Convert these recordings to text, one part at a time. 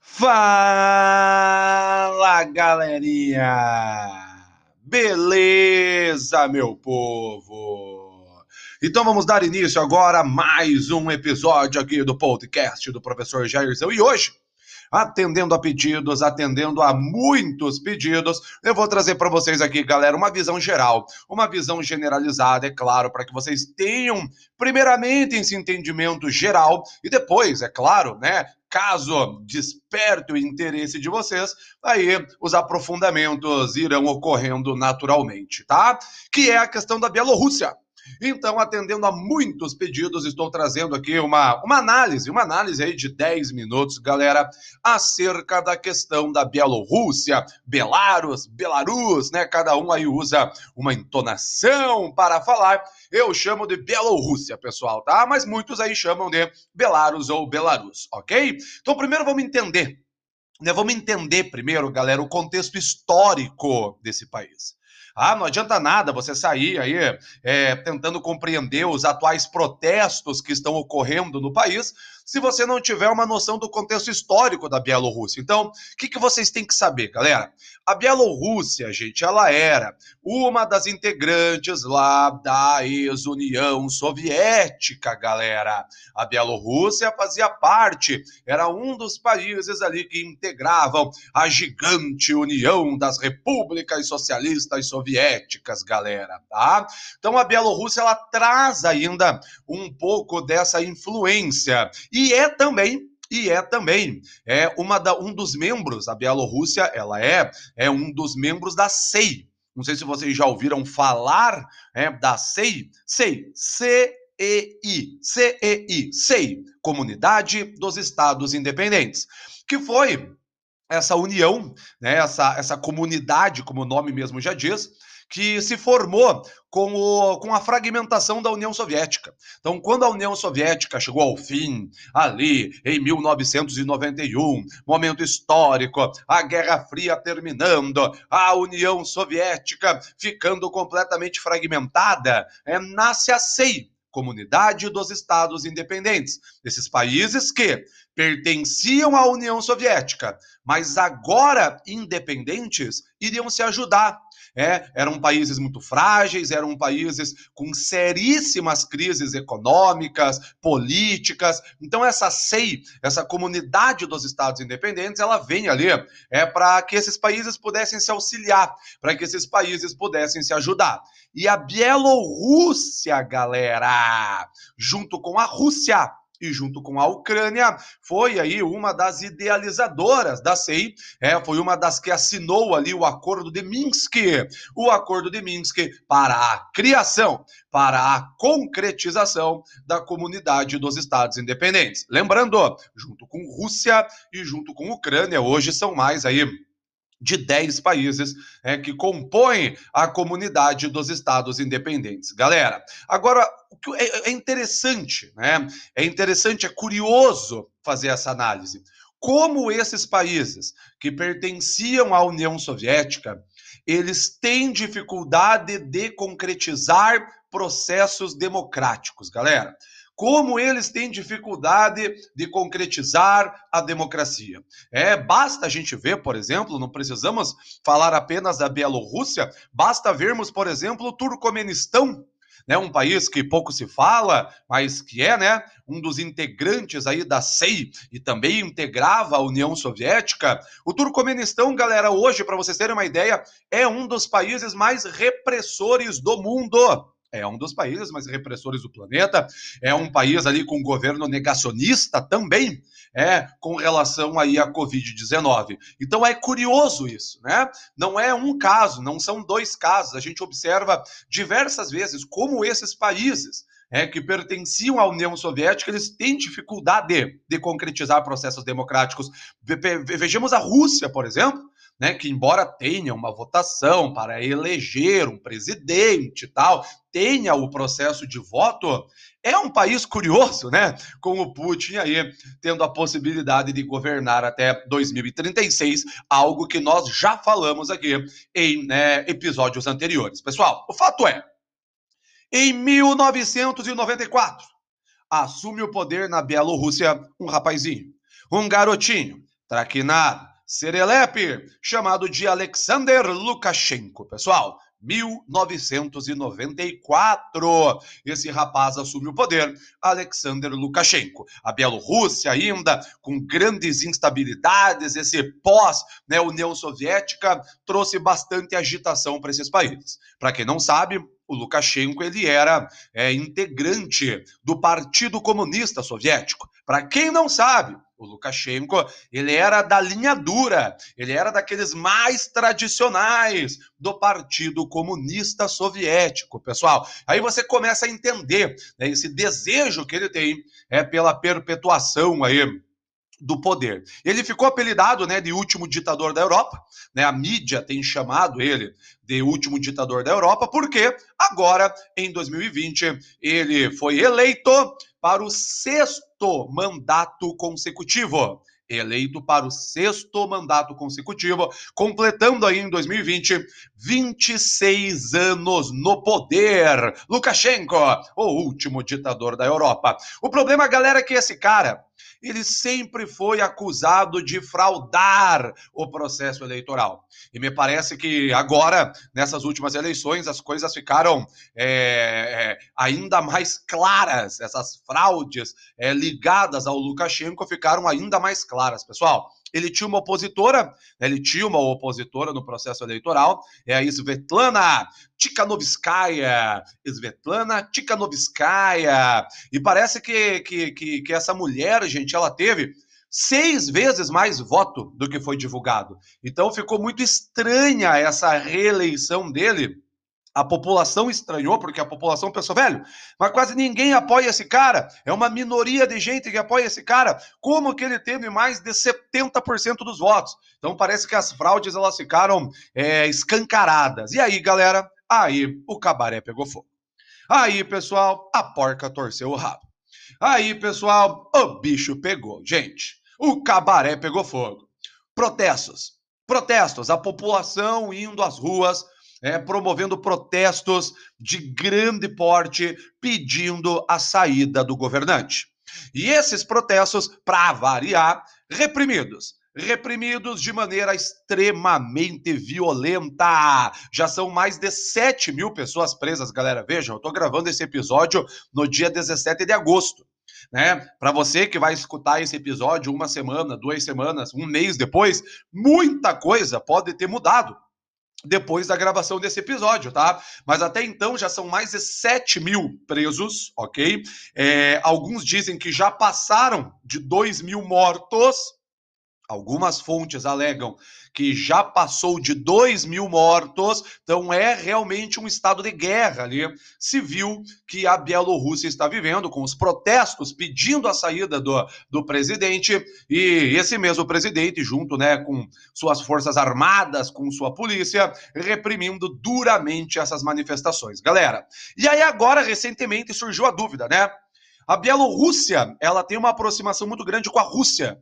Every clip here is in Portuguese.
Fala galerinha! Beleza, meu povo? Então vamos dar início agora a mais um episódio aqui do podcast do professor Jairzão. E hoje, atendendo a pedidos, atendendo a muitos pedidos, eu vou trazer para vocês aqui, galera, uma visão geral, uma visão generalizada, é claro, para que vocês tenham, primeiramente, esse entendimento geral e depois, é claro, né, caso desperte o interesse de vocês, aí os aprofundamentos irão ocorrendo naturalmente, tá? Que é a questão da Bielorrússia. Então, atendendo a muitos pedidos, estou trazendo aqui uma, uma análise, uma análise aí de 10 minutos, galera, acerca da questão da Bielorrússia, Belarus, Belarus, né? Cada um aí usa uma entonação para falar. Eu chamo de Bielorrússia, pessoal, tá? Mas muitos aí chamam de Belarus ou Belarus, ok? Então, primeiro vamos entender, né? Vamos entender primeiro, galera, o contexto histórico desse país. Ah, não adianta nada você sair aí é, tentando compreender os atuais protestos que estão ocorrendo no país se você não tiver uma noção do contexto histórico da Bielorrússia. Então, o que, que vocês têm que saber, galera? A Bielorrússia, gente, ela era uma das integrantes lá da ex-União Soviética, galera. A Bielorrússia fazia parte, era um dos países ali que integravam a gigante União das Repúblicas Socialistas Soviéticas, galera, tá? Então a Bielorrússia ela traz ainda um pouco dessa influência e é também e é também é uma da, um dos membros, a Bielorrússia, ela é, é um dos membros da SEI. Não sei se vocês já ouviram falar é, da SEI. SEI, C-E-I, C-E-I, SEI, Comunidade dos Estados Independentes, que foi essa união, né, essa, essa comunidade, como o nome mesmo já diz, que se formou com, o, com a fragmentação da União Soviética. Então, quando a União Soviética chegou ao fim, ali em 1991, momento histórico, a Guerra Fria terminando, a União Soviética ficando completamente fragmentada, é, nasce a SEI, Comunidade dos Estados Independentes, esses países que pertenciam à União Soviética, mas agora independentes, iriam se ajudar é, eram países muito frágeis, eram países com seríssimas crises econômicas, políticas. Então essa SEI, essa comunidade dos estados independentes, ela vem ali é para que esses países pudessem se auxiliar, para que esses países pudessem se ajudar. E a Bielorrússia, galera, junto com a Rússia, e junto com a Ucrânia, foi aí uma das idealizadoras da CEI, é, foi uma das que assinou ali o Acordo de Minsk, o Acordo de Minsk para a criação, para a concretização da comunidade dos Estados Independentes. Lembrando, junto com Rússia e junto com Ucrânia, hoje são mais aí de 10 países é, que compõem a comunidade dos estados independentes. Galera, agora, o que é, é interessante, né? É interessante, é curioso fazer essa análise. Como esses países que pertenciam à União Soviética, eles têm dificuldade de concretizar processos democráticos, galera como eles têm dificuldade de concretizar a democracia. É, basta a gente ver, por exemplo, não precisamos falar apenas da Bielorrússia, basta vermos, por exemplo, o Turcomenistão, né, um país que pouco se fala, mas que é, né, um dos integrantes aí da SEI e também integrava a União Soviética. O Turcomenistão, galera, hoje, para vocês terem uma ideia, é um dos países mais repressores do mundo é um dos países mais repressores do planeta, é um país ali com governo negacionista também, é, com relação aí à Covid-19. Então é curioso isso, né? Não é um caso, não são dois casos. A gente observa diversas vezes como esses países é, que pertenciam à União Soviética, eles têm dificuldade de concretizar processos democráticos. Vejamos a Rússia, por exemplo, né, que embora tenha uma votação para eleger um presidente e tal, tenha o processo de voto, é um país curioso, né? Com o Putin aí tendo a possibilidade de governar até 2036, algo que nós já falamos aqui em né, episódios anteriores. Pessoal, o fato é, em 1994, assume o poder na Bielorrússia um rapazinho um garotinho traquinado, serelepe, chamado de Alexander Lukashenko, pessoal. 1994. Esse rapaz assume o poder, Alexander Lukashenko. A Bielorrússia ainda com grandes instabilidades, esse pós né, União Soviética trouxe bastante agitação para esses países. Para quem não sabe, o Lukashenko ele era é, integrante do Partido Comunista Soviético. Para quem não sabe, o Lukashenko, ele era da linha dura, ele era daqueles mais tradicionais do Partido Comunista Soviético, pessoal. Aí você começa a entender né, esse desejo que ele tem é pela perpetuação aí do poder. Ele ficou apelidado, né, de último ditador da Europa, né? A mídia tem chamado ele de último ditador da Europa, porque agora em 2020 ele foi eleito para o sexto mandato consecutivo eleito para o sexto mandato consecutivo, completando aí em 2020 26 anos no poder. Lukashenko, o último ditador da Europa. O problema, galera, é que esse cara ele sempre foi acusado de fraudar o processo eleitoral. E me parece que agora, nessas últimas eleições, as coisas ficaram é, é, ainda mais claras. Essas fraudes é, ligadas ao Lukashenko ficaram ainda mais claras, pessoal. Ele tinha uma opositora, né, ele tinha uma opositora no processo eleitoral, é a Svetlana Tikhanovskaya. Svetlana Tikhanovskaya. E parece que, que, que, que essa mulher, gente, ela teve seis vezes mais voto do que foi divulgado. Então ficou muito estranha essa reeleição dele a população estranhou, porque a população pensou, velho, mas quase ninguém apoia esse cara. É uma minoria de gente que apoia esse cara. Como que ele teve mais de 70% dos votos? Então parece que as fraudes elas ficaram é, escancaradas. E aí, galera, aí o cabaré pegou fogo. Aí, pessoal, a porca torceu o rabo. Aí, pessoal, o bicho pegou. Gente, o cabaré pegou fogo. Protestos. Protestos, a população indo às ruas é, promovendo protestos de grande porte pedindo a saída do governante. E esses protestos, para variar, reprimidos reprimidos de maneira extremamente violenta. Já são mais de 7 mil pessoas presas, galera. Vejam, eu estou gravando esse episódio no dia 17 de agosto. Né? Para você que vai escutar esse episódio uma semana, duas semanas, um mês depois, muita coisa pode ter mudado depois da gravação desse episódio, tá? Mas até então já são mais de 7 mil presos, ok? É, alguns dizem que já passaram de 2 mil mortos. Algumas fontes alegam que já passou de 2 mil mortos, então é realmente um estado de guerra ali, civil, que a Bielorrússia está vivendo, com os protestos pedindo a saída do, do presidente, e esse mesmo presidente, junto né, com suas forças armadas, com sua polícia, reprimindo duramente essas manifestações. Galera, e aí agora, recentemente, surgiu a dúvida, né? A Bielorrússia, ela tem uma aproximação muito grande com a Rússia.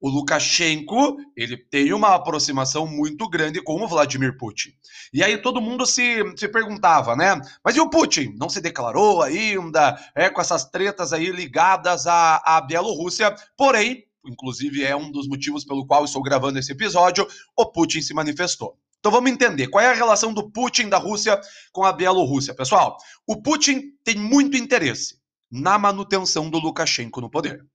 O Lukashenko, ele tem uma aproximação muito grande com o Vladimir Putin. E aí todo mundo se, se perguntava, né? Mas e o Putin? Não se declarou ainda, é, com essas tretas aí ligadas à, à Bielorrússia, porém, inclusive é um dos motivos pelo qual estou gravando esse episódio, o Putin se manifestou. Então vamos entender qual é a relação do Putin da Rússia com a Bielorrússia. Pessoal, o Putin tem muito interesse na manutenção do Lukashenko no poder.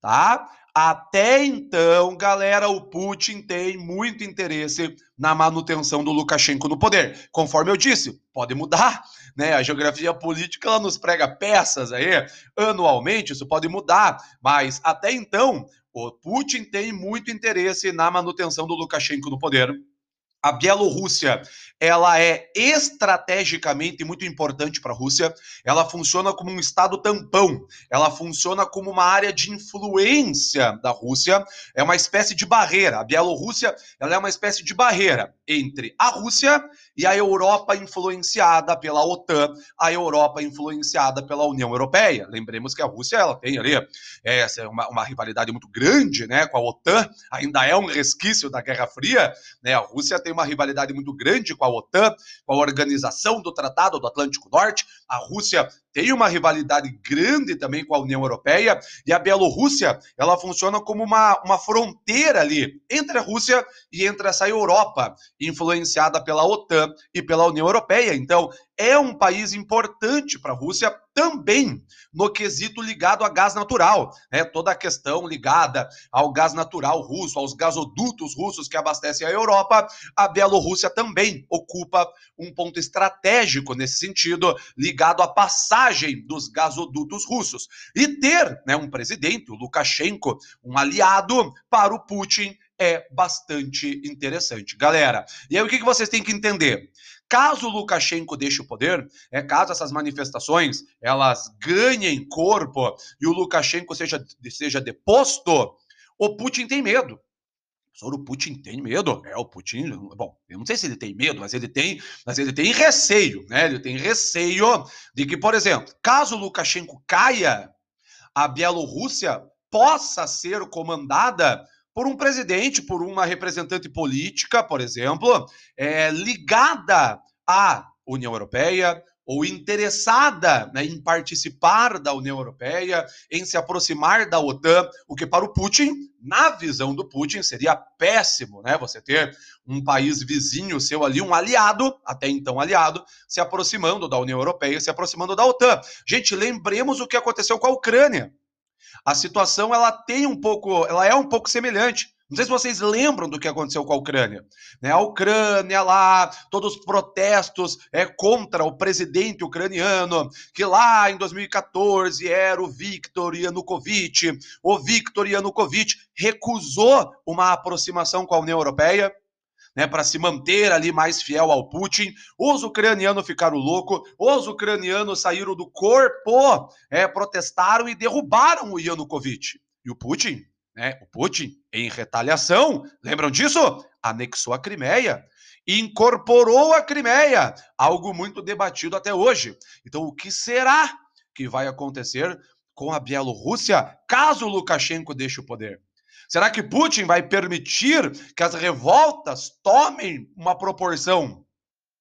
Tá? Até então, galera, o Putin tem muito interesse na manutenção do Lukashenko no poder. Conforme eu disse, pode mudar, né? A geografia política ela nos prega peças aí anualmente, isso pode mudar, mas até então, o Putin tem muito interesse na manutenção do Lukashenko no poder. A Bielorrússia ela é estrategicamente muito importante para a Rússia. Ela funciona como um estado tampão. Ela funciona como uma área de influência da Rússia. É uma espécie de barreira. A Bielorrússia ela é uma espécie de barreira entre a Rússia e a Europa influenciada pela OTAN, a Europa influenciada pela União Europeia. Lembremos que a Rússia ela tem ali é, uma, uma rivalidade muito grande, né, com a OTAN. Ainda é um resquício da Guerra Fria. Né? A Rússia tem uma rivalidade muito grande com a OTAN, com a Organização do Tratado do Atlântico Norte. A Rússia tem uma rivalidade grande também com a União Europeia, e a Bielorrússia, ela funciona como uma, uma fronteira ali entre a Rússia e entre essa Europa, influenciada pela OTAN e pela União Europeia. Então, é um país importante para a Rússia também no quesito ligado a gás natural, né? Toda a questão ligada ao gás natural russo, aos gasodutos russos que abastecem a Europa, a Bielorrússia também ocupa um ponto estratégico nesse sentido, ligado à passagem dos gasodutos russos. E ter, né, um presidente, o Lukashenko, um aliado para o Putin é bastante interessante. Galera, e aí o que vocês têm que entender? Caso Lukashenko deixe o poder, é caso essas manifestações elas ganhem corpo e o Lukashenko seja, seja deposto, o Putin tem medo. O Putin tem medo? É, o Putin. Bom, eu não sei se ele tem medo, mas ele tem, mas ele tem receio, né? Ele tem receio de que, por exemplo, caso Lukashenko caia, a Bielorrússia possa ser comandada por um presidente, por uma representante política, por exemplo, é, ligada à União Europeia ou interessada né, em participar da União Europeia, em se aproximar da OTAN, o que para o Putin, na visão do Putin, seria péssimo, né? Você ter um país vizinho seu ali, um aliado, até então aliado, se aproximando da União Europeia, se aproximando da OTAN. Gente, lembremos o que aconteceu com a Ucrânia a situação ela tem um pouco, ela é um pouco semelhante. Não sei se vocês lembram do que aconteceu com a Ucrânia. Né? A Ucrânia lá, todos os protestos é, contra o presidente ucraniano, que lá em 2014 era o Viktor Yanukovych. O Viktor Yanukovych recusou uma aproximação com a União Europeia né, para se manter ali mais fiel ao Putin. Os ucranianos ficaram loucos, os ucranianos saíram do corpo, é, protestaram e derrubaram o Yanukovych. E o Putin, né, o Putin, em retaliação, lembram disso? Anexou a Crimeia incorporou a Crimeia, algo muito debatido até hoje. Então, o que será que vai acontecer com a Bielorrússia caso Lukashenko deixe o poder? Será que Putin vai permitir que as revoltas tomem uma proporção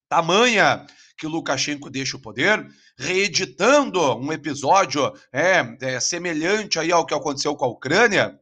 tamanha que Lukashenko deixe o poder, reeditando um episódio é, é, semelhante aí ao que aconteceu com a Ucrânia?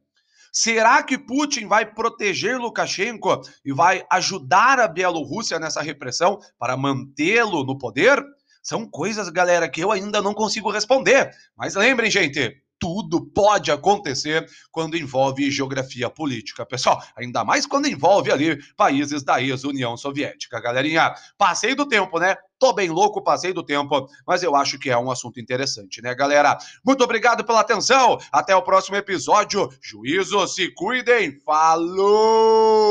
Será que Putin vai proteger Lukashenko e vai ajudar a Bielorrússia nessa repressão para mantê-lo no poder? São coisas, galera, que eu ainda não consigo responder. Mas lembrem, gente, tudo pode acontecer quando envolve geografia política, pessoal. Ainda mais quando envolve ali países da ex-União Soviética. Galerinha, passei do tempo, né? Tô bem louco, passei do tempo, mas eu acho que é um assunto interessante, né, galera? Muito obrigado pela atenção. Até o próximo episódio. Juízo, se cuidem. Falou!